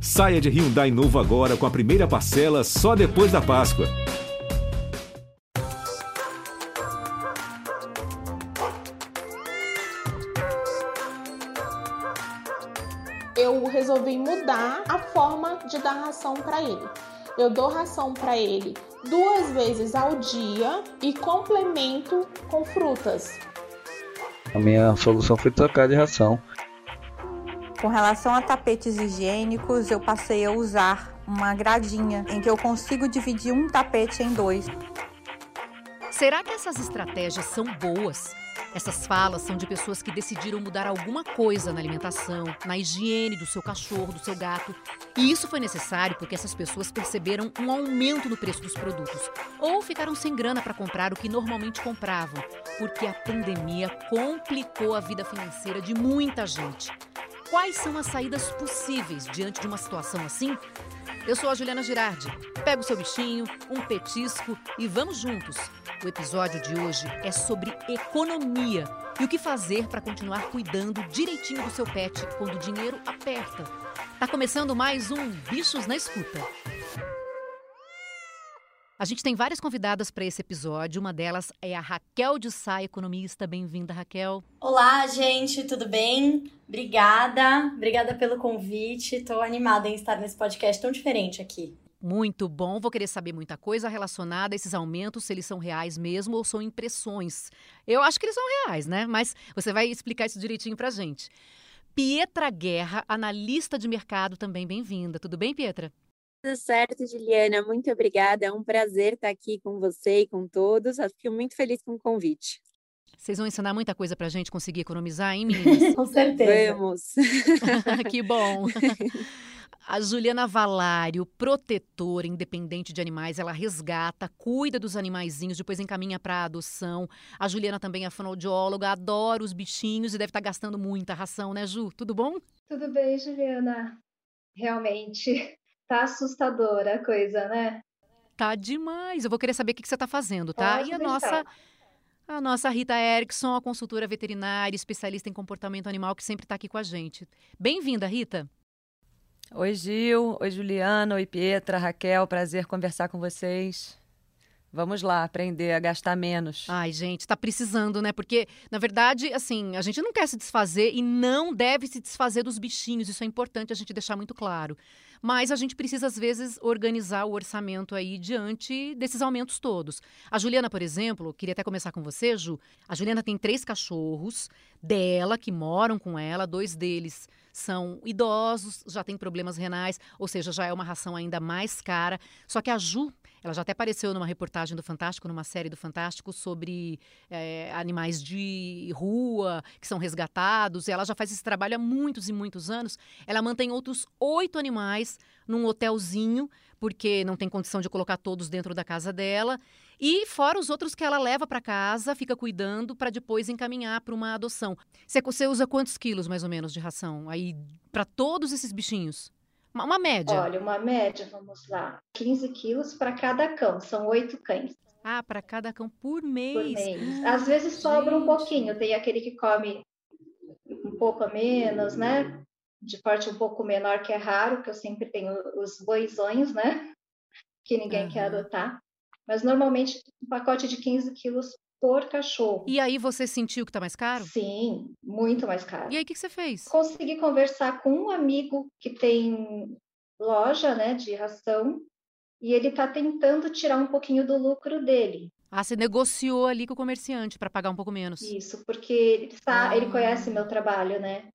Saia de Hyundai novo agora com a primeira parcela só depois da Páscoa. Eu resolvi mudar a forma de dar ração para ele. Eu dou ração para ele duas vezes ao dia e complemento com frutas. A minha solução foi trocar de ração. Com relação a tapetes higiênicos, eu passei a usar uma gradinha em que eu consigo dividir um tapete em dois. Será que essas estratégias são boas? Essas falas são de pessoas que decidiram mudar alguma coisa na alimentação, na higiene do seu cachorro, do seu gato. E isso foi necessário porque essas pessoas perceberam um aumento no preço dos produtos ou ficaram sem grana para comprar o que normalmente compravam, porque a pandemia complicou a vida financeira de muita gente. Quais são as saídas possíveis diante de uma situação assim? Eu sou a Juliana Girardi. Pega o seu bichinho, um petisco e vamos juntos. O episódio de hoje é sobre economia e o que fazer para continuar cuidando direitinho do seu pet quando o dinheiro aperta. Tá começando mais um Bichos na Escuta. A gente tem várias convidadas para esse episódio. Uma delas é a Raquel de Sá, economista. Bem-vinda, Raquel. Olá, gente, tudo bem? Obrigada, obrigada pelo convite. Estou animada em estar nesse podcast tão diferente aqui. Muito bom. Vou querer saber muita coisa relacionada a esses aumentos, se eles são reais mesmo ou são impressões. Eu acho que eles são reais, né? Mas você vai explicar isso direitinho pra gente. Pietra Guerra, analista de mercado, também bem-vinda. Tudo bem, Pietra? Tudo certo, Juliana. Muito obrigada. É um prazer estar aqui com você e com todos. Fico muito feliz com o convite. Vocês vão ensinar muita coisa para a gente conseguir economizar, hein, meninas? com certeza. Vamos. que bom. A Juliana Valário, protetora independente de animais, ela resgata, cuida dos animaizinhos, depois encaminha para adoção. A Juliana também é fonoaudióloga, adora os bichinhos e deve estar tá gastando muita ração, né, Ju? Tudo bom? Tudo bem, Juliana. Realmente, Tá assustadora a coisa, né? Tá demais. Eu vou querer saber o que você está fazendo, tá? Pode e a deixar. nossa a nossa Rita Erickson, a consultora veterinária, especialista em comportamento animal, que sempre está aqui com a gente. Bem-vinda, Rita. Oi, Gil. Oi, Juliana. Oi, Pietra, Raquel. Prazer conversar com vocês. Vamos lá, aprender a gastar menos. Ai, gente, tá precisando, né? Porque, na verdade, assim, a gente não quer se desfazer e não deve se desfazer dos bichinhos. Isso é importante a gente deixar muito claro. Mas a gente precisa, às vezes, organizar o orçamento aí diante desses aumentos todos. A Juliana, por exemplo, queria até começar com você, Ju. A Juliana tem três cachorros dela que moram com ela, dois deles são idosos, já têm problemas renais, ou seja, já é uma ração ainda mais cara. Só que a Ju, ela já até apareceu numa reportagem do Fantástico, numa série do Fantástico, sobre é, animais de rua que são resgatados. Ela já faz esse trabalho há muitos e muitos anos. Ela mantém outros oito animais num hotelzinho, porque não tem condição de colocar todos dentro da casa dela. E fora os outros que ela leva para casa, fica cuidando para depois encaminhar para uma adoção. Você, você usa quantos quilos mais ou menos de ração aí para todos esses bichinhos? Uma, uma média. Olha, uma média, vamos lá, 15 quilos para cada cão, são oito cães Ah, para cada cão por mês. por mês. Às vezes sobra um gente. pouquinho, tem aquele que come um pouco a menos, né? De porte um pouco menor, que é raro, que eu sempre tenho os boizões, né? Que ninguém quer Aham. adotar. Mas normalmente um pacote de 15 quilos por cachorro. E aí você sentiu que tá mais caro? Sim, muito mais caro. E aí o que, que você fez? consegui conversar com um amigo que tem loja, né, de ração, e ele está tentando tirar um pouquinho do lucro dele. Ah, você negociou ali com o comerciante para pagar um pouco menos. Isso, porque ele, sa- Ah. ele conhece meu trabalho, né?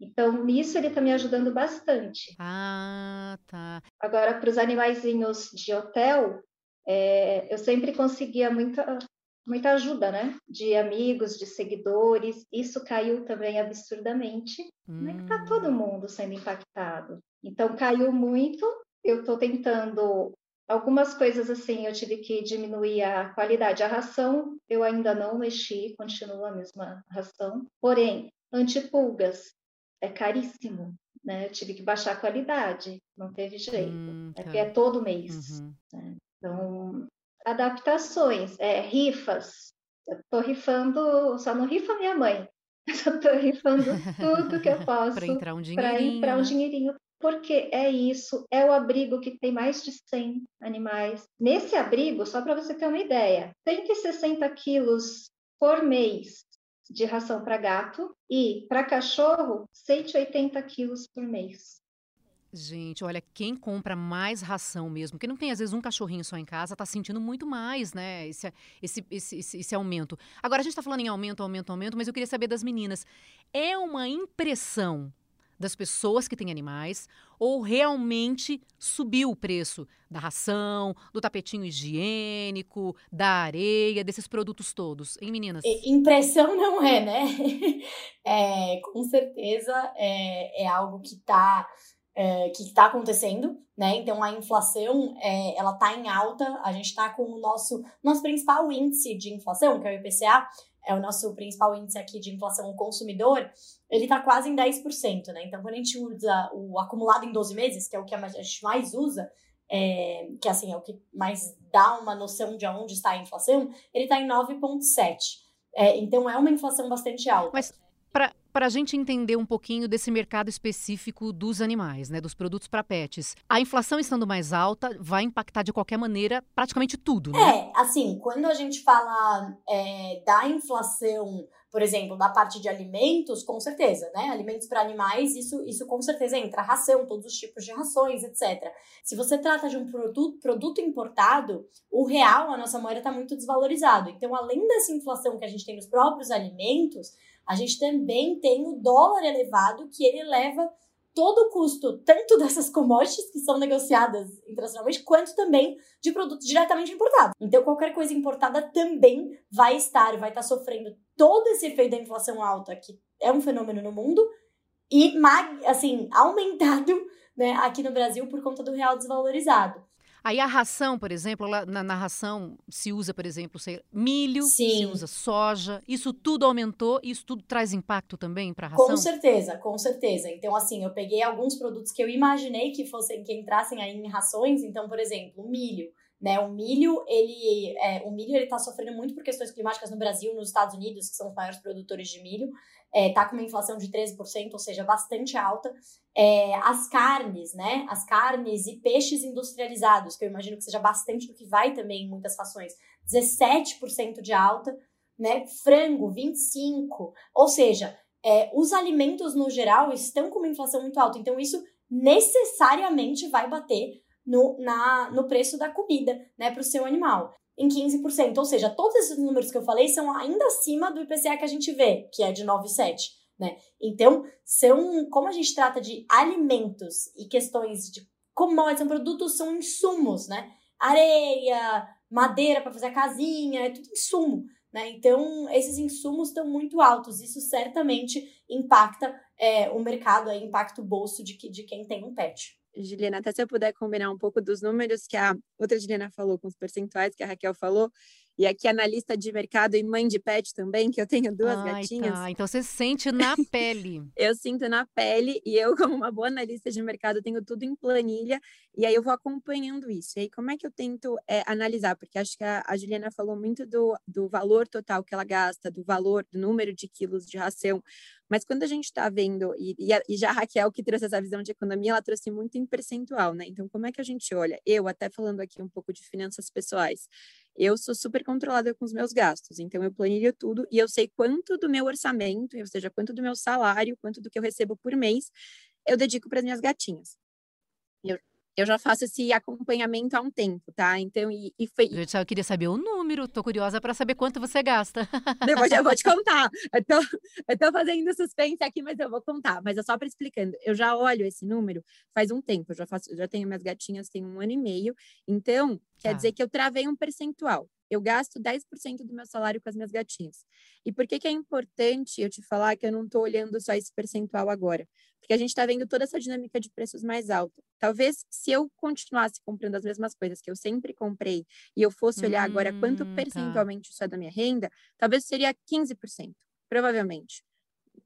Então, nisso ele está me ajudando bastante. Ah, tá. Agora, para os animaizinhos de hotel, é, eu sempre conseguia muita, muita ajuda, né? De amigos, de seguidores. Isso caiu também absurdamente. Como é que tá todo Hum. mundo sendo impactado? Então caiu muito. Eu estou tentando algumas coisas assim. Eu tive que diminuir a qualidade. A ração eu ainda não mexi, continua a mesma ração. Porém, antipulgas é caríssimo, né? Eu tive que baixar a qualidade. Não teve jeito. Hum, É tá. que é todo mês. Uhum. Então, adaptações, é, rifas. Eu tô rifando, só não rifa minha mãe. Eu tô rifando tudo que eu posso Para entrar um para dinheirinho. um né? dinheirinho porque é isso, é o abrigo que tem mais de 100 animais. Nesse abrigo, só para você ter uma ideia, 160 quilos por mês de ração para gato e para cachorro 180 quilos por mês. Gente, olha, quem compra mais ração mesmo, porque não tem às vezes um cachorrinho só em casa, tá sentindo muito mais, né? Esse, esse, esse, esse, esse aumento. Agora, a gente está falando em aumento, aumento, aumento, mas eu queria saber das meninas. É uma impressão das pessoas que têm animais ou realmente subiu o preço da ração, do tapetinho higiênico, da areia, desses produtos todos, hein, meninas? Impressão não é, né? É, com certeza é, é algo que está é, que está acontecendo, né? Então a inflação é, ela está em alta. A gente está com o nosso nosso principal índice de inflação, que é o IPCA, é o nosso principal índice aqui de inflação consumidor, ele está quase em 10%, né? Então quando a gente usa o acumulado em 12 meses, que é o que a gente mais usa, é, que assim é o que mais dá uma noção de onde está a inflação, ele está em 9,7%. É, então é uma inflação bastante alta. Mas a gente entender um pouquinho desse mercado específico dos animais, né, dos produtos para pets. A inflação estando mais alta vai impactar de qualquer maneira praticamente tudo, né? É, assim, quando a gente fala é, da inflação, por exemplo, da parte de alimentos, com certeza, né? Alimentos para animais, isso, isso com certeza entra. Ração, todos os tipos de rações, etc. Se você trata de um produto, produto importado, o real, a nossa moeda, está muito desvalorizado. Então, além dessa inflação que a gente tem nos próprios alimentos, a gente também tem o dólar elevado, que ele leva todo o custo, tanto dessas commodities que são negociadas internacionalmente, quanto também de produtos diretamente importados. Então, qualquer coisa importada também vai estar, vai estar sofrendo todo esse efeito da inflação alta, que é um fenômeno no mundo, e, assim, aumentado né, aqui no Brasil por conta do real desvalorizado. Aí a ração, por exemplo, na, na ração se usa, por exemplo, sei, milho, Sim. se usa soja. Isso tudo aumentou e isso tudo traz impacto também para a ração? Com certeza, com certeza. Então, assim, eu peguei alguns produtos que eu imaginei que fossem que entrassem aí em rações. Então, por exemplo, milho. Né, o milho, ele, é, o milho ele está sofrendo muito por questões climáticas no Brasil, nos Estados Unidos, que são os maiores produtores de milho é, tá com uma inflação de 13%, ou seja, bastante alta. É, as carnes, né? As carnes e peixes industrializados, que eu imagino que seja bastante do que vai também em muitas fações, 17% de alta, né? Frango, 25%. Ou seja, é, os alimentos no geral estão com uma inflação muito alta. Então, isso necessariamente vai bater no, na, no preço da comida, né, para o seu animal em 15%. Ou seja, todos esses números que eu falei são ainda acima do IPCA que a gente vê, que é de 9,7%. Né? Então, são, como a gente trata de alimentos e questões de commodities, são produtos, são insumos, né? Areia, madeira para fazer a casinha, é tudo insumo. Né? Então, esses insumos estão muito altos. Isso certamente impacta é, o mercado, aí, impacta o bolso de, de quem tem um pet. Juliana, até se eu puder combinar um pouco dos números que a outra Juliana falou, com os percentuais que a Raquel falou, e aqui analista de mercado e mãe de pet também, que eu tenho duas Ai, gatinhas. Tá. Então você sente na pele. eu sinto na pele e eu, como uma boa analista de mercado, tenho tudo em planilha e aí eu vou acompanhando isso. E aí, como é que eu tento é, analisar? Porque acho que a, a, Juliana falou muito do, do valor total que ela gasta, do valor, do número de quilos de ração. Mas quando a gente está vendo, e, e, a, e, já a Raquel, que trouxe essa visão de economia, ela trouxe muito em percentual, né? Então, como é que a gente olha? Eu, até falando aqui um pouco de finanças pessoais, eu sou super controlada com os meus gastos, então eu planilho tudo e eu sei quanto do meu orçamento, ou seja, quanto do meu salário, quanto do que eu recebo por mês, eu dedico para as minhas gatinhas. Eu, eu já faço esse acompanhamento há um tempo, tá? Então, e, e foi. Eu queria saber o número, tô curiosa para saber quanto você gasta. Depois eu vou te contar. Eu tô, eu tô fazendo suspense aqui, mas eu vou contar. Mas é só para explicando. Eu já olho esse número faz um tempo, eu já faço, já tenho minhas gatinhas tem um ano e meio. Então, quer ah. dizer que eu travei um percentual eu gasto 10% do meu salário com as minhas gatinhas. E por que, que é importante eu te falar que eu não estou olhando só esse percentual agora? Porque a gente está vendo toda essa dinâmica de preços mais alta. Talvez se eu continuasse comprando as mesmas coisas que eu sempre comprei e eu fosse olhar hum, agora quanto hum, tá. percentualmente tá. isso é da minha renda, talvez seria 15%, provavelmente.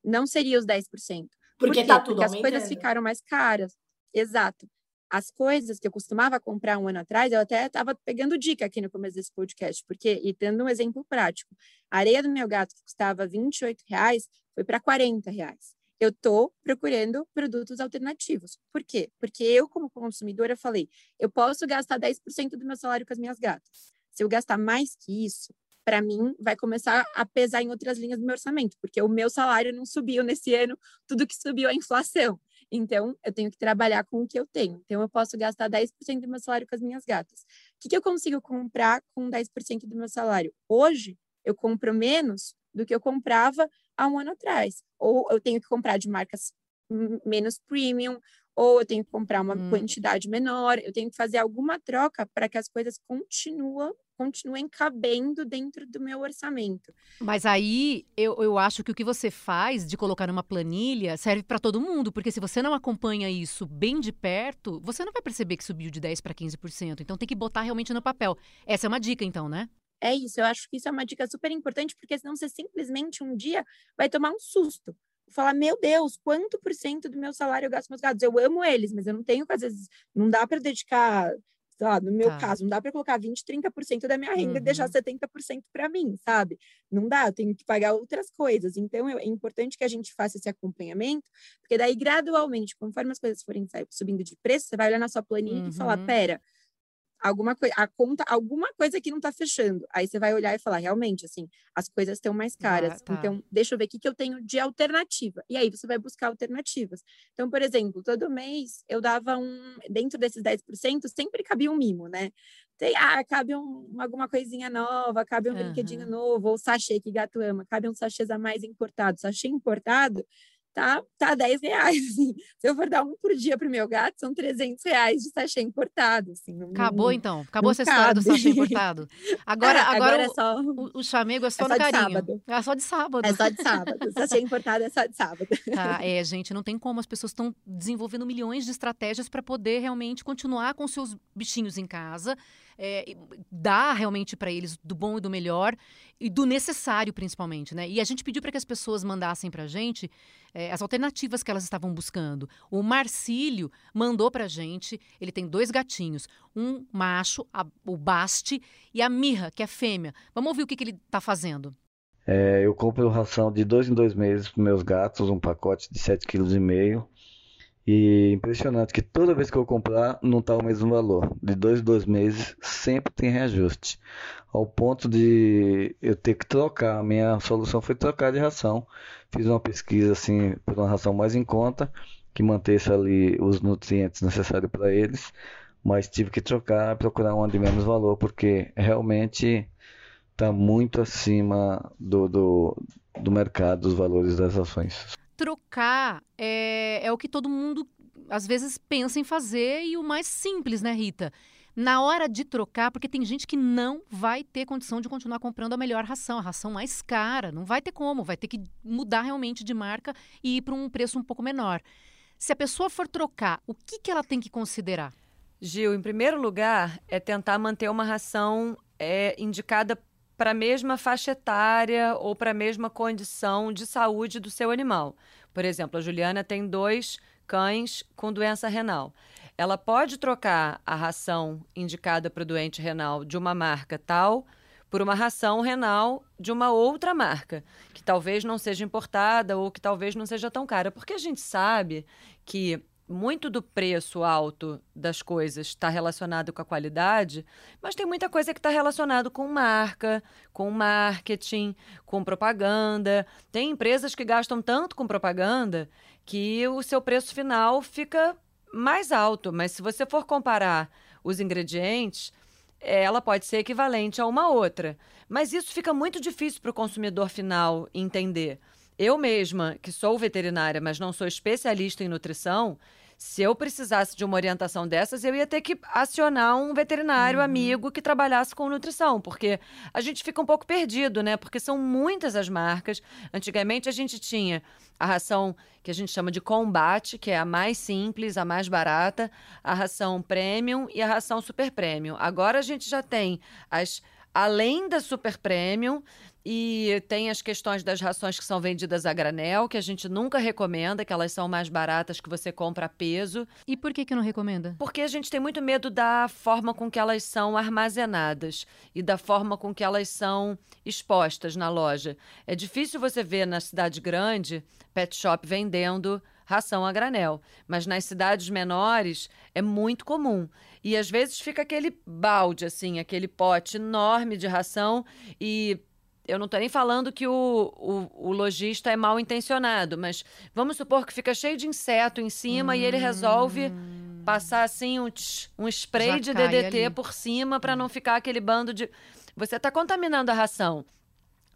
Não seria os 10%. Porque Por tá tudo Porque aumentando. as coisas ficaram mais caras. Exato as coisas que eu costumava comprar um ano atrás, eu até estava pegando dica aqui no começo desse podcast, porque, e dando um exemplo prático, a areia do meu gato, que custava 28 reais, foi para 40 reais. eu estou procurando produtos alternativos. Por quê? Porque eu, como consumidora, falei, eu posso gastar 10% do meu salário com as minhas gatas. Se eu gastar mais que isso, para mim, vai começar a pesar em outras linhas do meu orçamento, porque o meu salário não subiu nesse ano, tudo que subiu é a inflação. Então, eu tenho que trabalhar com o que eu tenho. Então, eu posso gastar 10% do meu salário com as minhas gatas. O que, que eu consigo comprar com 10% do meu salário? Hoje, eu compro menos do que eu comprava há um ano atrás. Ou eu tenho que comprar de marcas menos premium, ou eu tenho que comprar uma hum. quantidade menor, eu tenho que fazer alguma troca para que as coisas continuem, continuem cabendo dentro do meu orçamento. Mas aí eu, eu acho que o que você faz de colocar numa planilha serve para todo mundo, porque se você não acompanha isso bem de perto, você não vai perceber que subiu de 10 para 15%. Então tem que botar realmente no papel. Essa é uma dica, então, né? É isso, eu acho que isso é uma dica super importante, porque senão você simplesmente um dia vai tomar um susto falar, meu Deus, quanto por cento do meu salário eu gasto com meus gatos? Eu amo eles, mas eu não tenho, às vezes, não dá para dedicar, sei lá, no meu tá. caso, não dá para colocar 20, 30% da minha renda uhum. e deixar 70% uhum. para mim, sabe? Não dá, eu tenho que pagar outras coisas. Então, é importante que a gente faça esse acompanhamento, porque daí, gradualmente, conforme as coisas forem subindo de preço, você vai olhar na sua planilha uhum. e falar, uhum. pera, alguma coisa, a conta, alguma coisa que não está fechando. Aí você vai olhar e falar, realmente, assim, as coisas estão mais caras. Ah, tá. Então, deixa eu ver o que, que eu tenho de alternativa. E aí você vai buscar alternativas. Então, por exemplo, todo mês eu dava um, dentro desses 10%, sempre cabia um mimo, né? Tem, ah, cabe um, alguma coisinha nova, cabe um uhum. brinquedinho novo, ou sachê que gato ama, cabe um sachê a mais importado. Sachê importado, tá, tá 10 reais. Assim. Se eu for dar um por dia pro meu gato, são 300 reais de sachê importado. Assim, não, Acabou, então. Acabou essa cabe. história do sachê importado. Agora, ah, agora, agora é só... o, o chamego é só, é só no carinho. Sábado. É só de sábado. É só de sábado. O sachê importado é só de sábado. Tá, é, gente, não tem como. As pessoas estão desenvolvendo milhões de estratégias para poder realmente continuar com seus bichinhos em casa é, dar realmente para eles do bom e do melhor e do necessário, principalmente, né? E a gente pediu para que as pessoas mandassem para a gente é, as alternativas que elas estavam buscando. O Marcílio mandou para a gente, ele tem dois gatinhos, um macho, a, o Baste, e a Mirra, que é fêmea. Vamos ouvir o que, que ele está fazendo. É, eu compro ração de dois em dois meses para meus gatos, um pacote de 7,5 kg. E impressionante que toda vez que eu comprar não está o mesmo valor. De dois em dois meses sempre tem reajuste. Ao ponto de eu ter que trocar. A minha solução foi trocar de ração. Fiz uma pesquisa assim por uma ração mais em conta, que mantesse ali os nutrientes necessários para eles. Mas tive que trocar, procurar uma de menos valor, porque realmente está muito acima do, do, do mercado, dos valores das ações trocar é, é o que todo mundo às vezes pensa em fazer e o mais simples, né, Rita? Na hora de trocar, porque tem gente que não vai ter condição de continuar comprando a melhor ração, a ração mais cara, não vai ter como, vai ter que mudar realmente de marca e ir para um preço um pouco menor. Se a pessoa for trocar, o que, que ela tem que considerar? Gil, em primeiro lugar, é tentar manter uma ração é, indicada para a mesma faixa etária ou para a mesma condição de saúde do seu animal. Por exemplo, a Juliana tem dois cães com doença renal. Ela pode trocar a ração indicada para o doente renal de uma marca tal por uma ração renal de uma outra marca, que talvez não seja importada ou que talvez não seja tão cara, porque a gente sabe que muito do preço alto das coisas está relacionado com a qualidade, mas tem muita coisa que está relacionado com marca, com marketing, com propaganda. Tem empresas que gastam tanto com propaganda que o seu preço final fica mais alto. Mas se você for comparar os ingredientes, ela pode ser equivalente a uma outra. Mas isso fica muito difícil para o consumidor final entender. Eu mesma, que sou veterinária, mas não sou especialista em nutrição, se eu precisasse de uma orientação dessas, eu ia ter que acionar um veterinário uhum. amigo que trabalhasse com nutrição, porque a gente fica um pouco perdido, né? Porque são muitas as marcas. Antigamente a gente tinha a ração que a gente chama de combate, que é a mais simples, a mais barata, a ração premium e a ração super premium. Agora a gente já tem as além da super premium, e tem as questões das rações que são vendidas a granel, que a gente nunca recomenda, que elas são mais baratas que você compra a peso. E por que, que não recomenda? Porque a gente tem muito medo da forma com que elas são armazenadas e da forma com que elas são expostas na loja. É difícil você ver na cidade grande pet shop vendendo ração a granel, mas nas cidades menores é muito comum. E às vezes fica aquele balde assim, aquele pote enorme de ração e eu não estou nem falando que o, o, o, lojista é mal intencionado, mas vamos supor que fica cheio de inseto em cima hum. e ele resolve hum. passar assim um, tch, um spray Já de DDT ali. por cima para hum. não ficar aquele bando de. Você está contaminando a ração.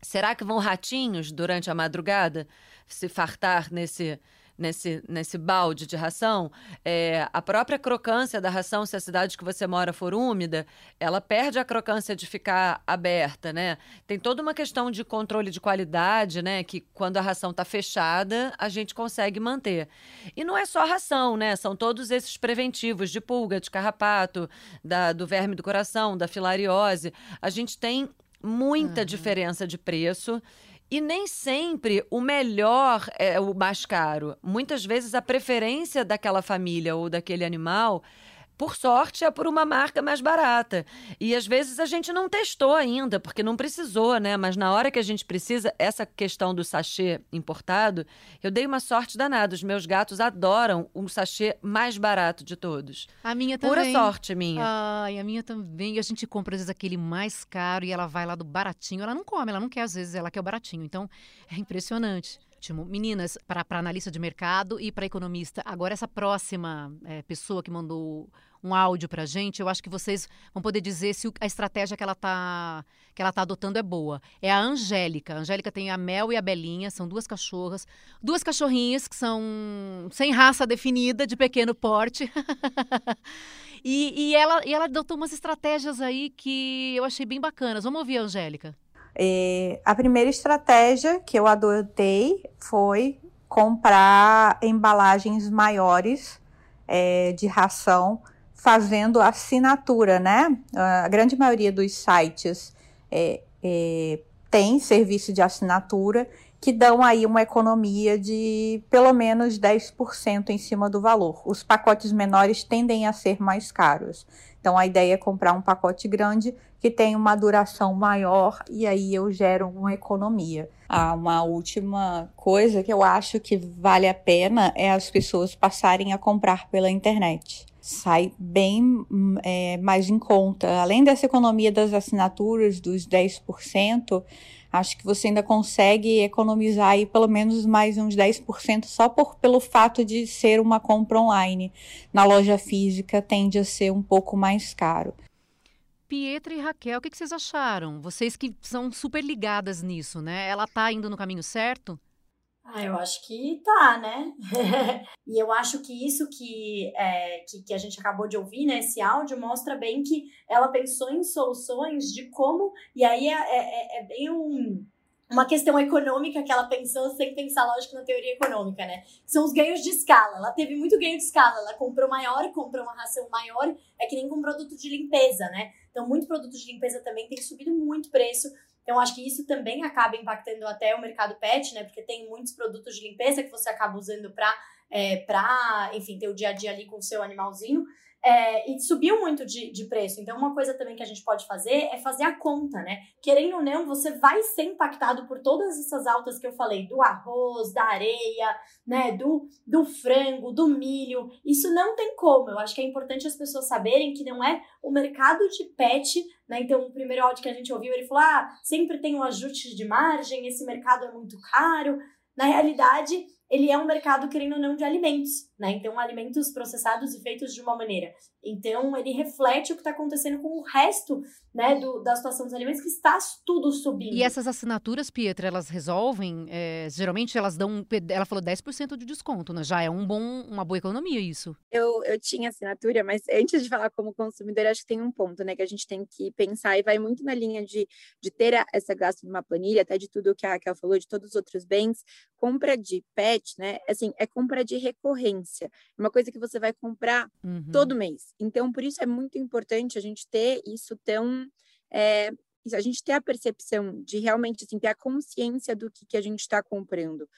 Será que vão ratinhos durante a madrugada se fartar nesse nesse, nesse balde de ração, é, a própria crocância da ração, se a cidade que você mora for úmida, ela perde a crocância de ficar aberta, né? Tem toda uma questão de controle de qualidade, né? Que quando a ração está fechada, a gente consegue manter. E não é só a ração, né? São todos esses preventivos de pulga, de carrapato, da, do verme do coração, da filariose. A gente tem muita uhum. diferença de preço e nem sempre o melhor é o mais caro. Muitas vezes a preferência daquela família ou daquele animal por sorte, é por uma marca mais barata. E às vezes a gente não testou ainda, porque não precisou, né? Mas na hora que a gente precisa, essa questão do sachê importado, eu dei uma sorte danada. Os meus gatos adoram o sachê mais barato de todos. A minha também. Pura sorte minha. Ai, a minha também. E a gente compra às vezes aquele mais caro e ela vai lá do baratinho. Ela não come, ela não quer às vezes, ela quer o baratinho. Então, é impressionante. Meninas, para analista de mercado e para economista, agora essa próxima é, pessoa que mandou um áudio para a gente, eu acho que vocês vão poder dizer se a estratégia que ela está que ela tá adotando é boa. É a Angélica. A Angélica tem a Mel e a Belinha, são duas cachorras, duas cachorrinhas que são sem raça definida, de pequeno porte. e, e, ela, e ela adotou umas estratégias aí que eu achei bem bacanas. Vamos ouvir a Angélica. É, a primeira estratégia que eu adotei foi comprar embalagens maiores é, de ração fazendo assinatura, né? A grande maioria dos sites é, é, tem serviço de assinatura que dão aí uma economia de pelo menos 10% em cima do valor. Os pacotes menores tendem a ser mais caros. Então a ideia é comprar um pacote grande que tem uma duração maior e aí eu gero uma economia. Ah, uma última coisa que eu acho que vale a pena é as pessoas passarem a comprar pela internet sai bem é, mais em conta. Além dessa economia das assinaturas, dos 10%, acho que você ainda consegue economizar aí pelo menos mais uns 10% só por, pelo fato de ser uma compra online. Na loja física tende a ser um pouco mais caro. Pietra e Raquel, o que, vocês acharam? Vocês que são super ligadas nisso, né? Ela tá indo no caminho certo? Ah, eu acho que tá, né? e eu acho que isso que, é, que, que, a gente acabou de ouvir, né? Esse áudio mostra bem que ela pensou em soluções de como. E aí é, é, é, é bem um, uma questão econômica que ela pensou sem pensar, lógico, na teoria econômica, né? São os ganhos de escala. Ela teve muito ganho de escala. Ela comprou maior, comprou uma ração maior. É que nem com produto de limpeza, né? Então, muito produto de limpeza também tem subido muito preço então, acho que isso também acaba impactando até o mercado pet, né? Porque tem muitos produtos de limpeza que você acaba usando para, é, pra, enfim, ter o dia a dia ali com o seu animalzinho. É, e subiu muito de, de preço. Então, uma coisa também que a gente pode fazer é fazer a conta, né? Querendo ou não, você vai ser impactado por todas essas altas que eu falei, do arroz, da areia, né? Do, do frango, do milho. Isso não tem como. Eu acho que é importante as pessoas saberem que não é o mercado de pet, né? Então, o primeiro áudio que a gente ouviu, ele falou: ah, sempre tem um ajuste de margem, esse mercado é muito caro. Na realidade, ele é um mercado, querendo ou não, de alimentos, né? Então, alimentos processados e feitos de uma maneira. Então, ele reflete o que está acontecendo com o resto, né, do, da situação dos alimentos, que está tudo subindo. E essas assinaturas, Pietra, elas resolvem, é, geralmente elas dão, ela falou 10% de desconto, né? Já é um bom, uma boa economia isso. Eu, eu tinha assinatura, mas antes de falar como consumidor, acho que tem um ponto, né, que a gente tem que pensar, e vai muito na linha de, de ter a, essa gasto numa planilha, até de tudo que a Raquel falou, de todos os outros bens, compra de pet, né, assim, é compra de recorrência, é uma coisa que você vai comprar uhum. todo mês. Então, por isso é muito importante a gente ter isso tão é, a gente ter a percepção de realmente assim, ter a consciência do que, que a gente está comprando.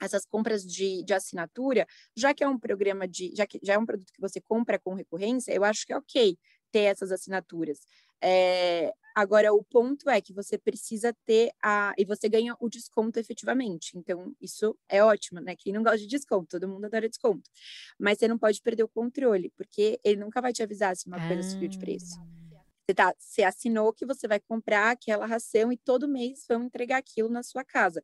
Essas compras de, de assinatura, já que é um programa de, já que já é um produto que você compra com recorrência, eu acho que é ok ter essas assinaturas. É, agora, o ponto é que você precisa ter a. E você ganha o desconto efetivamente. Então, isso é ótimo, né? Quem não gosta de desconto, todo mundo adora desconto. Mas você não pode perder o controle, porque ele nunca vai te avisar se uma coisa subiu de preço. Ah. Você, tá, você assinou que você vai comprar aquela ração e todo mês vão entregar aquilo na sua casa,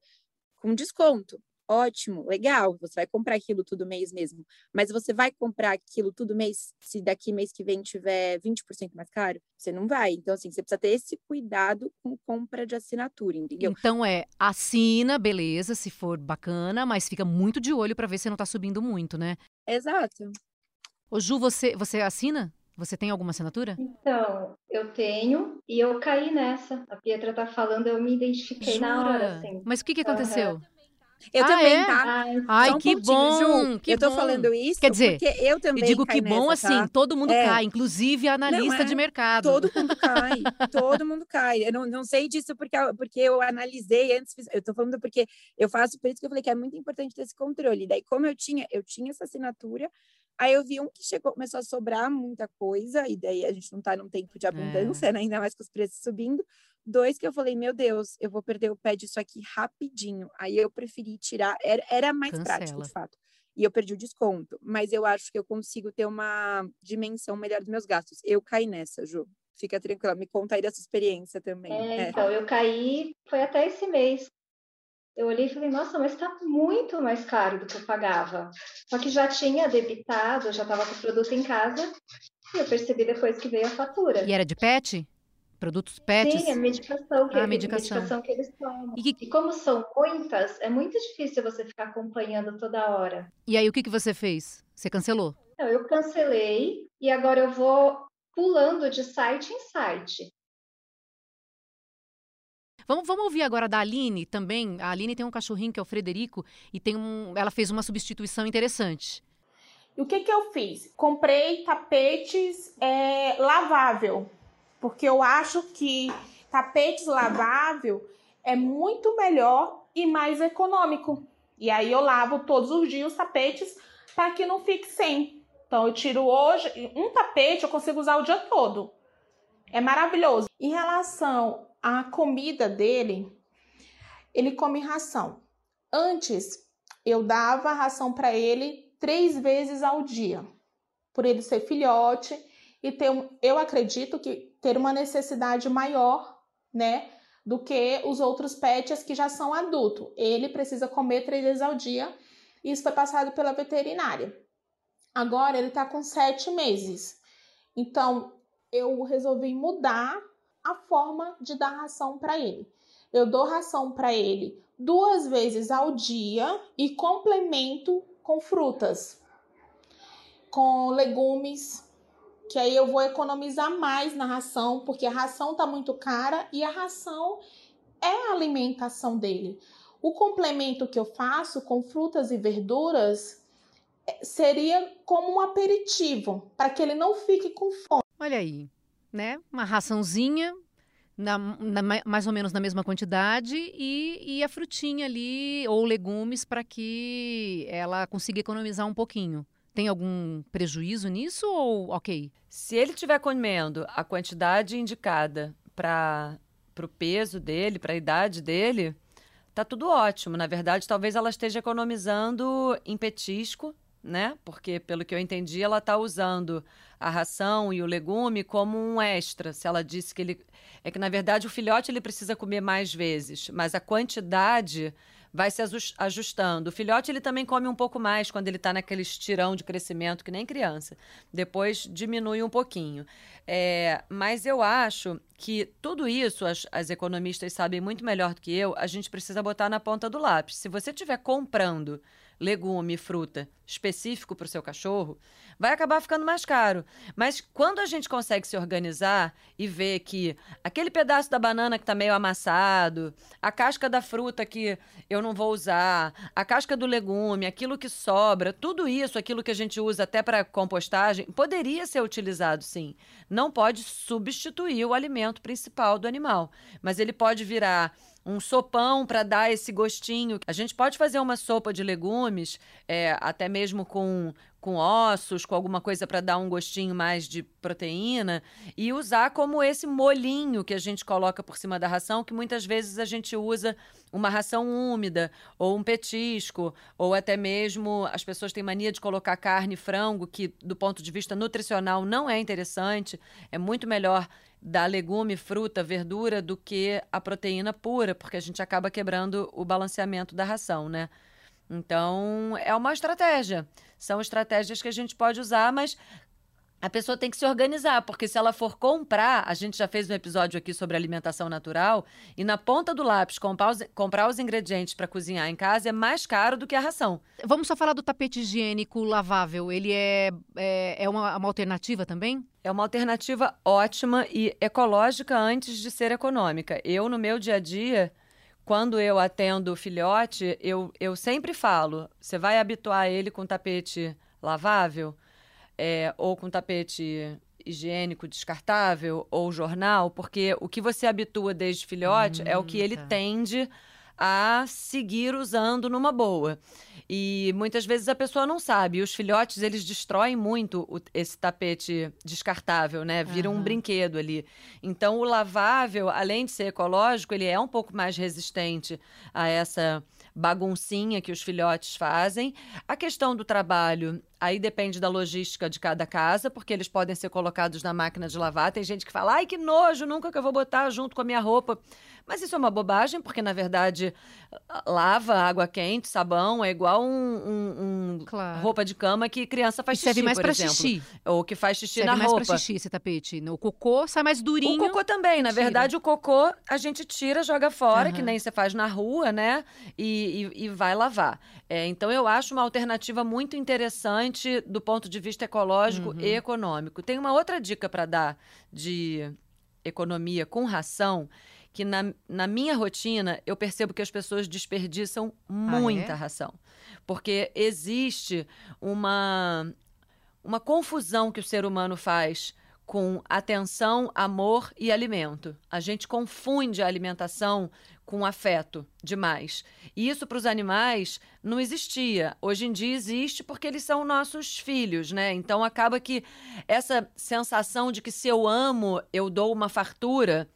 com desconto. Ótimo, legal, você vai comprar aquilo todo mês mesmo. Mas você vai comprar aquilo todo mês se daqui mês que vem tiver 20% mais caro? Você não vai. Então, assim, você precisa ter esse cuidado com compra de assinatura, entendeu? Então é, assina, beleza, se for bacana, mas fica muito de olho para ver se não tá subindo muito, né? Exato. Ô Ju, você, você assina? Você tem alguma assinatura? Então, eu tenho e eu caí nessa. A Pietra tá falando, eu me identifiquei Jura? na hora, assim. Mas o que, que aconteceu? Uhum. Eu ah, também, é? tá? Ai, um que bom, Ju. que eu tô bom. falando isso Quer dizer, porque eu também E digo que nessa, bom tá? assim, todo mundo é. cai, inclusive a analista não, é, de mercado. Todo mundo cai, todo mundo cai. Eu não, não sei disso porque, porque eu analisei antes, eu tô falando porque eu faço por isso que eu falei que é muito importante ter esse controle. Daí, como eu tinha, eu tinha essa assinatura, aí eu vi um que chegou, começou a sobrar muita coisa, e daí a gente não tá num tempo de abundância, É. né? Ainda mais com os preços subindo. Dois que eu falei, meu Deus, eu vou perder o pé disso aqui rapidinho. Aí eu preferi tirar, era, era mais prático, Cancela. de fato. E eu perdi o desconto. Mas eu acho que eu consigo ter uma dimensão melhor dos meus gastos. Eu caí nessa, Ju. Fica tranquila, me conta aí dessa experiência também. É, É. então, eu caí, foi até esse mês. Eu olhei e falei, nossa, mas tá muito mais caro do que eu pagava. Só que já tinha debitado, já tava com o produto em casa, e eu percebi depois que veio a fatura. E era de pet? Produtos pets? Sim, é medicação que, Ah, ele- medicação. medicação que eles tomam. E, que- E como são muitas, é muito difícil você ficar acompanhando toda hora. e aí o que, que você fez? Você cancelou? Então, eu cancelei e agora eu vou pulando de site em site. Vamos, vamos ouvir agora da Aline também. A Aline tem um cachorrinho que é o Frederico e tem um, ela fez uma substituição interessante. E o que, que eu fiz? Comprei tapetes é, lavável, porque eu acho que tapetes lavável é muito melhor e mais econômico. E aí eu lavo todos os dias os tapetes para que não fique sem. Então eu tiro hoje um tapete, eu consigo usar o dia todo. É maravilhoso. Em relação à comida dele, ele come ração. Antes eu dava ração para ele três vezes ao dia, por ele ser filhote e ter, um- eu acredito que ter uma necessidade maior, né, do que os outros pets que já são adultos. Ele precisa comer três vezes ao dia. Isso foi passado pela veterinária. Agora ele tá com sete meses. Então eu resolvi mudar a forma de dar ração para ele. Eu dou ração para ele duas vezes ao dia e complemento com frutas, com legumes, que aí eu vou economizar mais na ração, porque a ração tá muito cara e a ração é a alimentação dele. O complemento que eu faço com frutas e verduras eh, seria como um aperitivo, para que ele não fique com fome. Olha aí, né? Uma raçãozinha, na- na ma- mais ou menos na mesma quantidade, e, e a frutinha ali, ou legumes, para que ela consiga economizar um pouquinho. Tem algum prejuízo nisso ou ok? Se ele estiver comendo a quantidade indicada para o peso dele, para a idade dele, tá tudo ótimo. Na verdade, talvez ela esteja economizando em petisco, né? Porque, pelo que eu entendi, ela está usando a ração e o legume como um extra. Se ela disse que ele. É que, na verdade, o filhote ele precisa comer mais vezes, mas a quantidade vai se ajus- ajustando. O filhote ele também come um pouco mais quando ele está naquele estirão de crescimento, que nem criança. Depois diminui um pouquinho. É, mas eu acho que tudo isso, as, as economistas sabem muito melhor do que eu, a gente precisa botar na ponta do lápis. Se você estiver comprando legume fruta específico para o seu cachorro, vai acabar ficando mais caro. Mas quando a gente consegue se organizar e ver que aquele pedaço da banana que está meio amassado, a casca da fruta que eu não vou usar, a casca do legume, aquilo que sobra, tudo isso, aquilo que a gente usa até para compostagem, poderia ser utilizado sim. Não pode substituir o alimento principal do animal, mas ele pode virar um sopão para dar esse gostinho. A gente pode fazer uma sopa de legumes, é, até mesmo com, com ossos, com alguma coisa para dar um gostinho mais de proteína, e usar como esse molinho que a gente coloca por cima da ração, que muitas vezes a gente usa uma ração úmida, ou um petisco, ou até mesmo as pessoas têm mania de colocar carne e frango, que do ponto de vista nutricional não é interessante, é muito melhor dar legume, fruta, verdura do que a proteína pura, porque a gente acaba quebrando o balanceamento da ração, né? Então, é uma estratégia. São estratégias que a gente pode usar, mas a pessoa tem que se organizar, porque se ela for comprar, a gente já fez um episódio aqui sobre alimentação natural, e na ponta do lápis comprar os, comprar os ingredientes para cozinhar em casa é mais caro do que a ração. Vamos só falar do tapete higiênico lavável. Ele é, é, é uma, uma alternativa também? É uma alternativa ótima e ecológica antes de ser econômica. Eu, no meu dia a dia, quando eu atendo filhote, eu, eu sempre falo: você vai habituar ele com tapete lavável? É, ou com tapete higiênico descartável ou jornal, porque o que você habitua desde filhote hum, é o que ele hum, tá. tende a seguir usando numa boa. E muitas vezes a pessoa não sabe. E os filhotes, eles destroem muito o, esse tapete descartável, né? Vira uhum. um brinquedo ali. Então, o lavável, além de ser ecológico, ele é um pouco mais resistente a essa baguncinha que os filhotes fazem. A questão do trabalho, aí depende da logística de cada casa, porque eles podem ser colocados na máquina de lavar. Tem gente que fala, ai que nojo, nunca que eu vou botar junto com a minha roupa. Mas isso é uma bobagem, porque na verdade lava, água quente, sabão, é igual um, um, um claro. roupa de cama que criança faz xixi, serve mais para xixi. Ou que faz xixi serve na roupa. mais xixi esse tapete. O cocô sai mais durinho. O cocô também, na tira. verdade o cocô a gente tira, joga fora, uhum. que nem você faz na rua, né? E, e, e vai lavar. É, então eu acho uma alternativa muito interessante do ponto de vista ecológico uhum. e econômico. Tem uma outra dica para dar de economia com ração que na, na minha rotina eu percebo que as pessoas desperdiçam muita ah, é? ração. Porque existe uma, uma confusão que o ser humano faz com atenção, amor e alimento. A gente confunde a alimentação com afeto demais. E isso para os animais não existia. Hoje em dia existe porque eles são nossos filhos, né? Então acaba que essa sensação de que se eu amo, eu dou uma fartura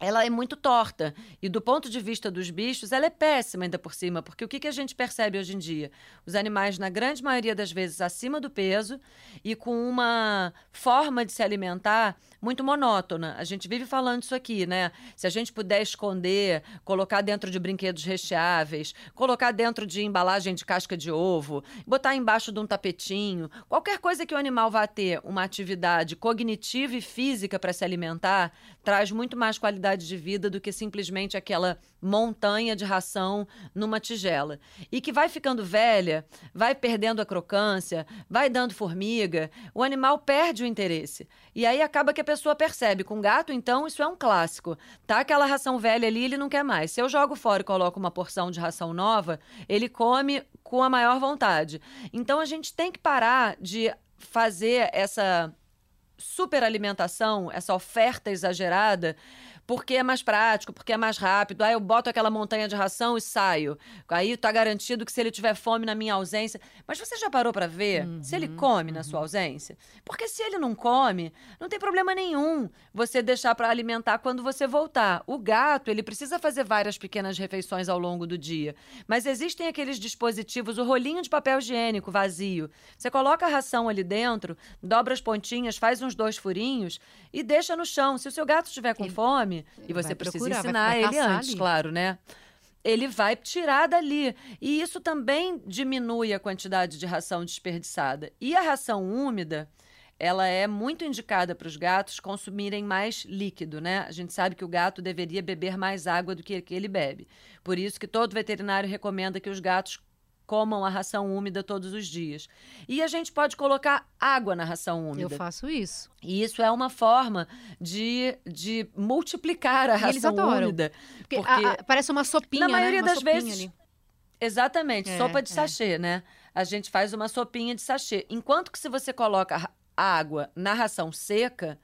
ela é muito torta. E do ponto de vista dos bichos, ela é péssima ainda por cima, porque o que, que a gente percebe hoje em dia? Os animais, na grande maioria das vezes, acima do peso e com uma forma de se alimentar muito monótona. A gente vive falando isso aqui, né? Se a gente puder esconder, colocar dentro de brinquedos recheáveis, colocar dentro de embalagem de casca de ovo, botar embaixo de um tapetinho, qualquer coisa que o animal vá ter uma atividade cognitiva e física para se alimentar, traz muito mais qualidade de vida do que simplesmente aquela montanha de ração numa tigela. E que vai ficando velha, vai perdendo a crocância, vai dando formiga, o animal perde o interesse. E aí acaba que a pessoa percebe. Com gato, então, isso é um clássico. Tá aquela ração velha ali, ele não quer mais. Se eu jogo fora e coloco uma porção de ração nova, ele come com a maior vontade. Então a gente tem que parar de fazer essa superalimentação, essa oferta exagerada porque é mais prático, porque é mais rápido. Aí eu boto aquela montanha de ração e saio. Aí tá garantido que se ele tiver fome na minha ausência. Mas você já parou para ver uhum, se ele come uhum. na sua ausência? Porque se ele não come, não tem problema nenhum você deixar para alimentar quando você voltar. O gato, ele precisa fazer várias pequenas refeições ao longo do dia. Mas existem aqueles dispositivos, o rolinho de papel higiênico vazio. Você coloca a ração ali dentro, dobra as pontinhas, faz uns dois furinhos e deixa no chão. Se o seu gato estiver com ele... fome, fome e você precisa procurar, ensinar ele antes, ali. claro, né? Ele vai tirar dali. E isso também diminui a quantidade de ração desperdiçada. E a ração úmida, ela é muito indicada para os gatos consumirem mais líquido, né? A gente sabe que o gato deveria beber mais água do que, que ele bebe. Por isso que todo veterinário recomenda que os gatos comam a ração úmida todos os dias. E a gente pode colocar água na ração úmida. Eu faço isso. E isso é uma forma de, de multiplicar a ração úmida. Porque, porque... A, a, parece uma sopinha, Na maioria né? das vezes. Ali. Exatamente, é, sopa de é. sachê, né? A gente faz uma sopinha de sachê. Enquanto que se você coloca água na ração seca,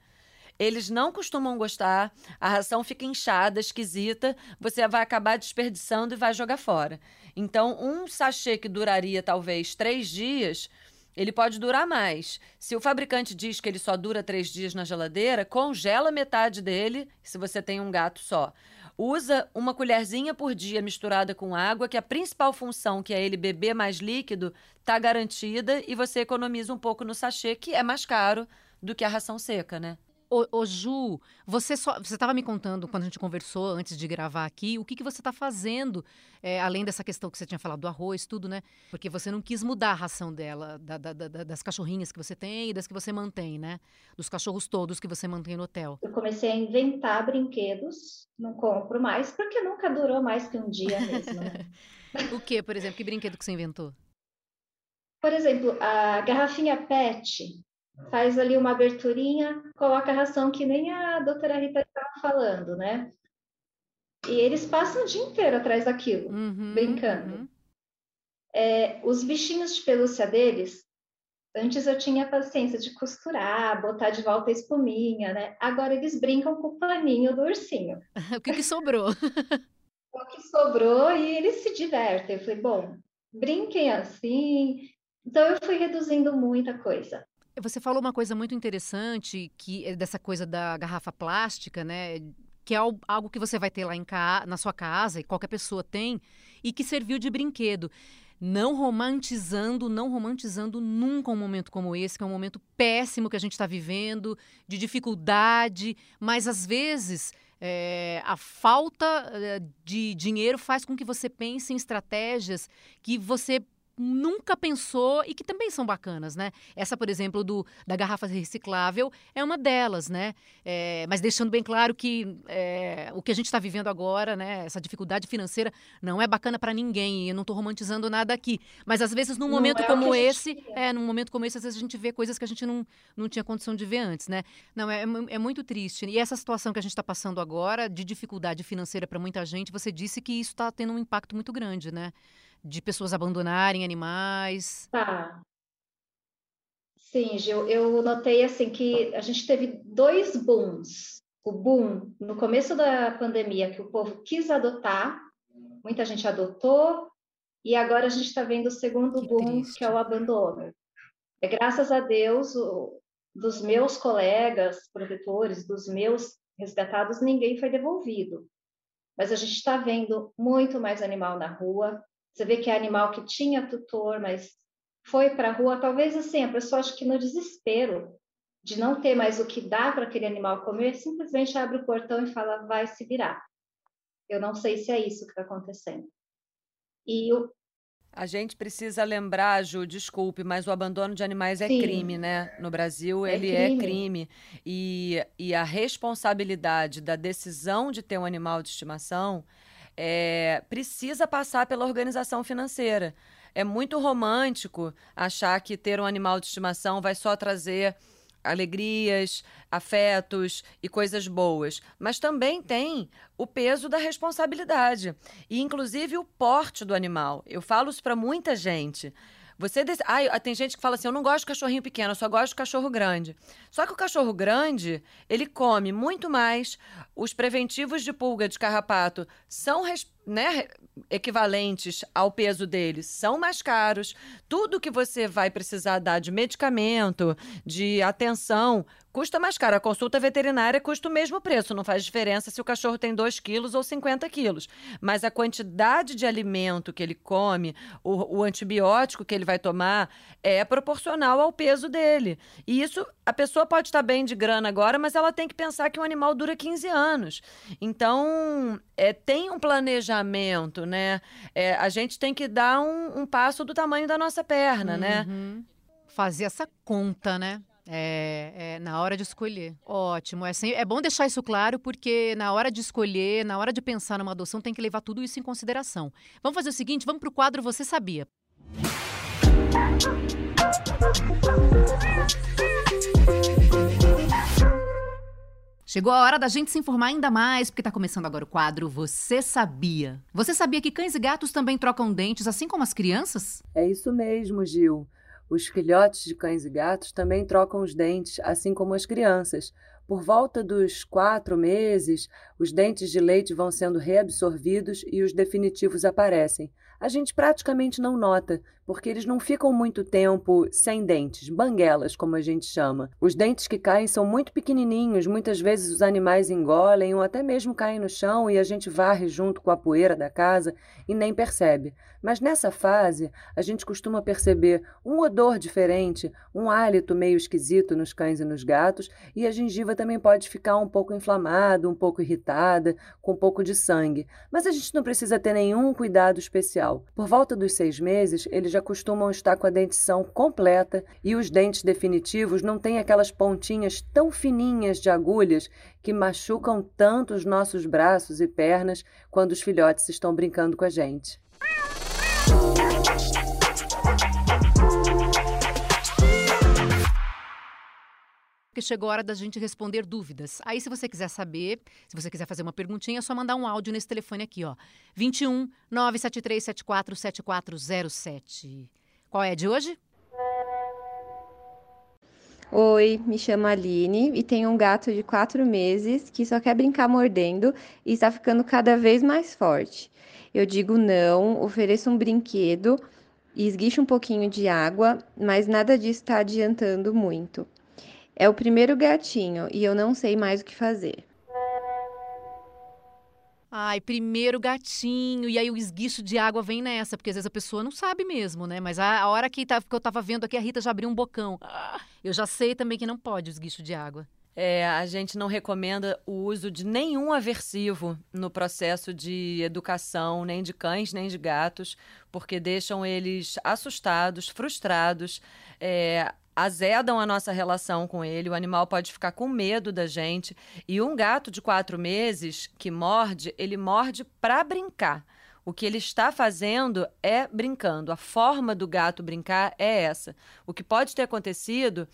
eles não costumam gostar, a ração fica inchada, esquisita, você vai acabar desperdiçando e vai jogar fora. Então, um sachê que duraria talvez três dias, ele pode durar mais. Se o fabricante diz que ele só dura três dias na geladeira, congela metade dele, se você tem um gato só. Usa uma colherzinha por dia misturada com água, que a principal função, que é ele beber mais líquido, está garantida e você economiza um pouco no sachê, que é mais caro do que a ração seca, né? Ô, ô, Ju, você só você estava me contando quando a gente conversou antes de gravar aqui o que, que você está fazendo, é, além dessa questão que você tinha falado do arroz, tudo, né? Porque você não quis mudar a ração dela, da, da, da, das cachorrinhas que você tem e das que você mantém, né? Dos cachorros todos que você mantém no hotel. Eu comecei a inventar brinquedos, não compro mais, porque nunca durou mais que um dia mesmo. Né? o que, por exemplo? Que brinquedo que você inventou? Por exemplo, a garrafinha PET faz ali uma aberturinha, coloca a ração que nem a doutora Rita estava falando, né? E eles passam o dia inteiro atrás daquilo, uhum, brincando. Uhum. É, os bichinhos de pelúcia deles, antes eu tinha paciência de costurar, botar de volta a espuminha, né? Agora eles brincam com o paninho do ursinho. o que, que sobrou? o que sobrou e eles se divertem. Eu falei, bom, brinquem assim. Então eu fui reduzindo muita coisa. Você falou uma coisa muito interessante, que é dessa coisa da garrafa plástica, né? Que é algo que você vai ter lá em ca... na sua casa, e qualquer pessoa tem, e que serviu de brinquedo. Não romantizando, não romantizando nunca um momento como esse, que é um momento péssimo que a gente está vivendo, de dificuldade, mas às vezes é, a falta eh, de dinheiro faz com que você pense em estratégias que você nunca pensou e que também são bacanas, né? Essa, por exemplo, do, da garrafa reciclável é uma delas, né? É, mas deixando bem claro que é, o que a gente está vivendo agora, né? Essa dificuldade financeira não é bacana para ninguém. E eu não estou romantizando nada aqui. Mas às vezes, num momento é como esse, é, num momento como esse, às vezes a gente vê coisas que a gente não, não tinha condição de ver antes, né? Não, é, é muito triste. E essa situação que a gente está passando agora, de dificuldade financeira para muita gente, você disse que isso está tendo um impacto muito grande, né? De pessoas abandonarem animais? Tá. Sim, Gil, eu notei assim que a gente teve dois booms. O boom no começo da pandemia, que o povo quis adotar, muita gente adotou, e agora a gente está vendo o segundo que boom, triste. que é o abandono. É graças a Deus, o, dos meus colegas protetores, dos meus resgatados, ninguém foi devolvido. Mas a gente está vendo muito mais animal na rua, você vê que é animal que tinha tutor, mas foi para a rua. Talvez assim, a pessoa acha que no desespero de não ter mais o que dar para aquele animal comer, simplesmente abre o portão e fala, vai se virar. Eu não sei se é isso que está acontecendo. E o, a gente precisa lembrar, Ju, desculpe, mas o abandono de animais é Sim. crime, né? No Brasil, é ele é crime. é crime. E, e a responsabilidade da decisão de ter um animal de estimação é, precisa passar pela organização financeira. É muito romântico achar que ter um animal de estimação vai só trazer alegrias, afetos e coisas boas, mas também tem o peso da responsabilidade e inclusive o porte do animal. Eu falo isso para muita gente. Você dec... ah, tem gente que fala assim: eu não gosto de cachorrinho pequeno, eu só gosto de cachorro grande. Só que o cachorro grande, ele come muito mais. Os preventivos de pulga de carrapato são res né, equivalentes ao peso deles são mais caros. Tudo que você vai precisar dar de medicamento, de atenção, custa mais caro. A consulta veterinária custa o mesmo preço, não faz diferença se o cachorro tem 2 quilos ou 50 quilos. Mas a quantidade de alimento que ele come, o, o antibiótico que ele vai tomar, é proporcional ao peso dele. E isso, a pessoa pode estar bem de grana agora, mas ela tem que pensar que um animal dura 15 anos. Então, é, tem um planejamento, né? É, a gente tem que dar um, um, passo do tamanho da nossa perna, né? uhum. né? Fazer essa conta, né? É, é, na hora de escolher. Ótimo. É, sem, é bom deixar isso claro, porque na hora de escolher, na hora de pensar numa adoção, tem que levar tudo isso em consideração. Vamos fazer o seguinte: vamos para o quadro Você Sabia. Chegou a hora da gente se informar ainda mais, porque está começando agora o quadro Você Sabia? Você sabia que cães e gatos também trocam dentes, assim como as crianças? É isso mesmo, Gil. Os filhotes de cães e gatos também trocam os dentes, assim como as crianças. Por volta dos quatro meses, os dentes de leite vão sendo reabsorvidos e os definitivos aparecem a gente praticamente não nota, porque eles não ficam muito tempo sem dentes, banguelas, como a gente chama. Os dentes que caem são muito pequenininhos, muitas vezes os animais engolem ou até mesmo caem no chão e a gente varre junto com a poeira da casa e nem percebe. Mas nessa fase, a gente costuma perceber um odor diferente, um hálito meio esquisito nos cães e nos gatos, e a gengiva também pode ficar um pouco inflamada, um pouco irritada, com um pouco de sangue. Mas a gente não precisa ter nenhum cuidado especial. Por volta dos seis meses, eles já costumam estar com a dentição completa e os dentes definitivos não têm aquelas pontinhas tão fininhas de agulhas que machucam tanto os nossos braços e pernas quando os filhotes estão brincando com a gente. Que chegou a hora da gente responder dúvidas. Aí, se você quiser saber, se você quiser fazer uma perguntinha, é só mandar um áudio nesse telefone aqui, ó. 21 973 74 7407. Qual é a de hoje? Oi, me chamo Aline e tenho um gato de quatro meses que só quer brincar mordendo e está ficando cada vez mais forte. Eu digo não, ofereço um brinquedo e esguicho um pouquinho de água, mas nada disso está adiantando muito. É o primeiro gatinho e eu não sei mais o que fazer. Ai, primeiro gatinho, e aí o esguicho de água vem nessa, porque às vezes a pessoa não sabe mesmo, né? Mas a, a hora que, tá, que eu tava vendo aqui, a Rita já abriu um bocão. Eu já sei também que não pode o esguicho de água. É, a gente não recomenda o uso de nenhum aversivo no processo de educação, nem de cães, nem de gatos, porque deixam eles assustados, frustrados. É, azedam a nossa relação com ele, o animal pode ficar com medo da gente. E um gato de quatro meses que morde, ele morde para brincar. O que ele está fazendo é brincando. A forma do gato brincar é essa. O que pode ter acontecido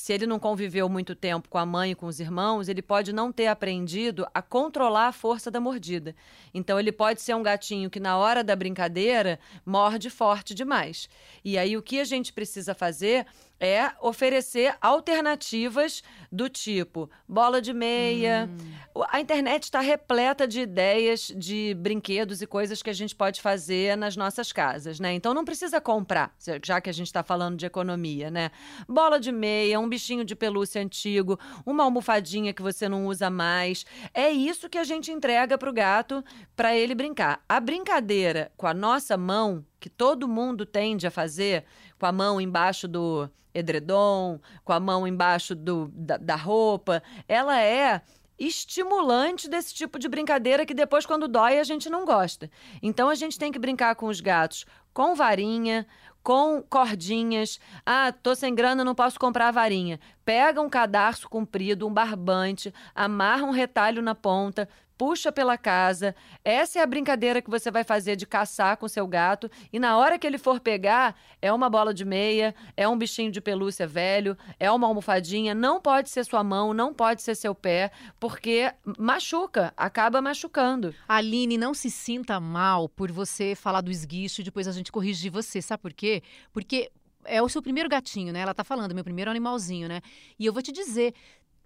se ele não conviveu muito tempo com a mãe e com os irmãos, ele pode não ter aprendido a controlar a força da mordida. Então, ele pode ser um gatinho que, na hora da brincadeira, morde forte demais. E aí, o que a gente precisa fazer é oferecer alternativas do tipo bola de meia. Hum. A internet está repleta de ideias de brinquedos e coisas que a gente pode fazer nas nossas casas, né? Então não precisa comprar, já que a gente está falando de economia, né? Bola de meia, um bichinho de pelúcia antigo, uma almofadinha que você não usa mais. É isso que a gente entrega para o gato para ele brincar. A brincadeira com a nossa mão, que todo mundo tende a fazer, com a mão embaixo do edredom, com a mão embaixo do, da, da roupa, ela é estimulante desse tipo de brincadeira que depois, quando dói, a gente não gosta. Então a gente tem que brincar com os gatos com varinha, com cordinhas. Ah, tô sem grana, não posso comprar a varinha. Pega um cadarço comprido, um barbante, amarra um retalho na ponta, puxa pela casa. Essa é a brincadeira que você vai fazer de caçar com seu gato. E na hora que ele for pegar, é uma bola de meia, é um bichinho de pelúcia velho, é uma almofadinha. Não pode ser sua mão, não pode ser seu pé, porque machuca, acaba machucando. Aline, não se sinta mal por você falar do esguicho e depois a gente corrigir você. Sabe por quê? Porque é o seu primeiro gatinho, né? Ela tá falando, meu primeiro animalzinho, né? E eu vou te dizer,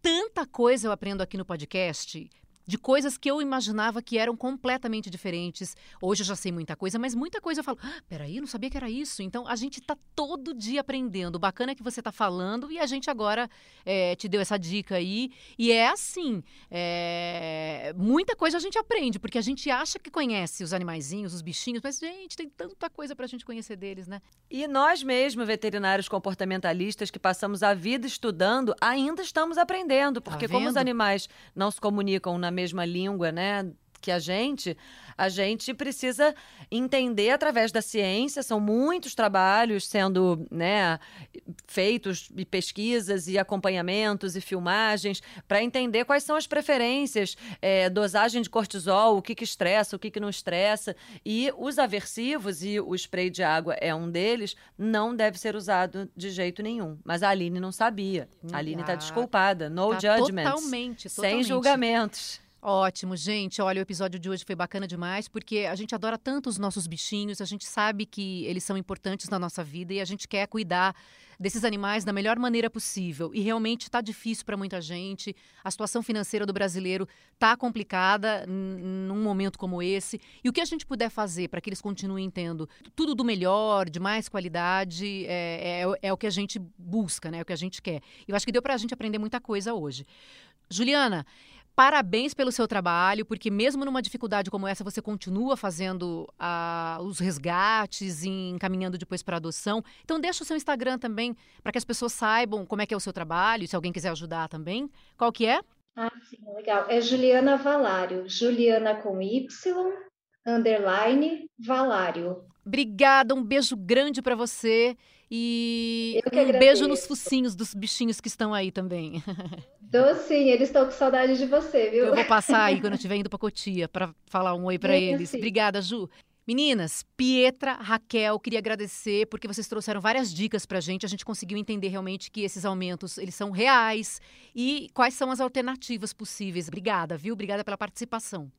tanta coisa eu aprendo aqui no podcast de coisas que eu imaginava que eram completamente diferentes. Hoje eu já sei muita coisa, mas muita coisa eu falo, ah, peraí, eu não sabia que era isso. Então a gente está todo dia aprendendo. O bacana é que você está falando e a gente agora é, te deu essa dica aí. E é assim: é, muita coisa a gente aprende, porque a gente acha que conhece os animaizinhos, os bichinhos, mas, gente, tem tanta coisa para a gente conhecer deles, né? E nós mesmos, veterinários comportamentalistas, que passamos a vida estudando, ainda estamos aprendendo, tá porque tá como os animais não se comunicam na mesma língua, né? que a gente, a gente precisa entender através da ciência. São muitos trabalhos sendo né, feitos, e pesquisas, e acompanhamentos, e filmagens, para entender quais são as preferências, é, dosagem de cortisol, o que, que estressa, o que, que não estressa. E os aversivos, e o spray de água é um deles, não deve ser usado de jeito nenhum. Mas a Aline não sabia. A Aline está desculpada. No tá judgments. Totalmente, totalmente. Sem julgamentos. Ótimo, gente. Olha, o episódio de hoje foi bacana demais, porque a gente adora tanto os nossos bichinhos, a gente sabe que eles são importantes na nossa vida e a gente quer cuidar desses animais da melhor maneira possível. E realmente está difícil para muita gente. A situação financeira do brasileiro está complicada num momento como esse. E o que a gente puder fazer para que eles continuem tendo tudo do melhor, de mais qualidade, é, é, é o que a gente busca, né? É o que a gente quer. E eu acho que deu para a gente aprender muita coisa hoje. Juliana, Parabéns pelo seu trabalho, porque mesmo numa dificuldade como essa, você continua fazendo ah, os resgates e encaminhando depois para adoção. Então, deixa o seu Instagram também para que as pessoas saibam como é que é o seu trabalho, se alguém quiser ajudar também. Qual que é? Ah, sim, legal. É Juliana Valário. Juliana com Y, underline, Valário. Obrigada, um beijo grande para você e um agradeço. beijo nos focinhos dos bichinhos que estão aí também. Sim, eles estão com saudade de você, viu? Eu vou passar aí quando eu estiver indo para Cotia para falar um oi para eles. sim. Obrigada, Ju. Meninas, Pietra, Raquel, queria agradecer porque vocês trouxeram várias dicas pra gente. A gente conseguiu entender realmente que esses aumentos, eles são reais e quais são as alternativas possíveis. Obrigada, viu? Obrigada pela participação.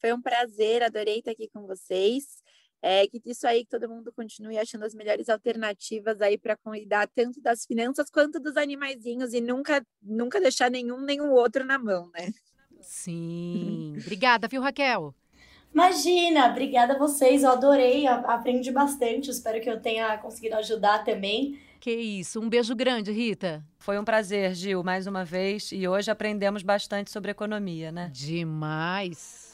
Foi um prazer, adorei estar aqui com vocês. É, que isso aí que todo mundo continue achando as melhores alternativas aí para cuidar tanto das finanças quanto dos animaizinhos e nunca nunca deixar nenhum nem o outro na mão, né? Sim. Obrigada, viu, Raquel? Imagina, obrigada a vocês, eu adorei, aprendi bastante, espero que eu tenha conseguido ajudar também. Que isso. Um beijo grande, Rita. Foi um prazer, Gil, mais uma vez. E hoje aprendemos bastante sobre economia, né? Demais.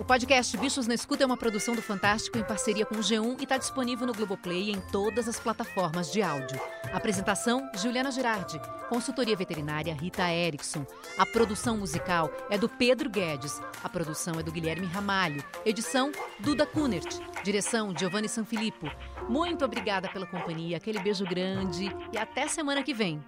O podcast Bichos na Escuta é uma produção do Fantástico em parceria com o G1 e está disponível no Globoplay e em todas as plataformas de áudio. Apresentação: Juliana Girardi. Consultoria veterinária: Rita Erickson. A produção musical é do Pedro Guedes. A produção é do Guilherme Ramalho. Edição: Duda Kunert. Direção: Giovanni Sanfilippo. Muito obrigada pela companhia, aquele beijo grande e até semana que vem.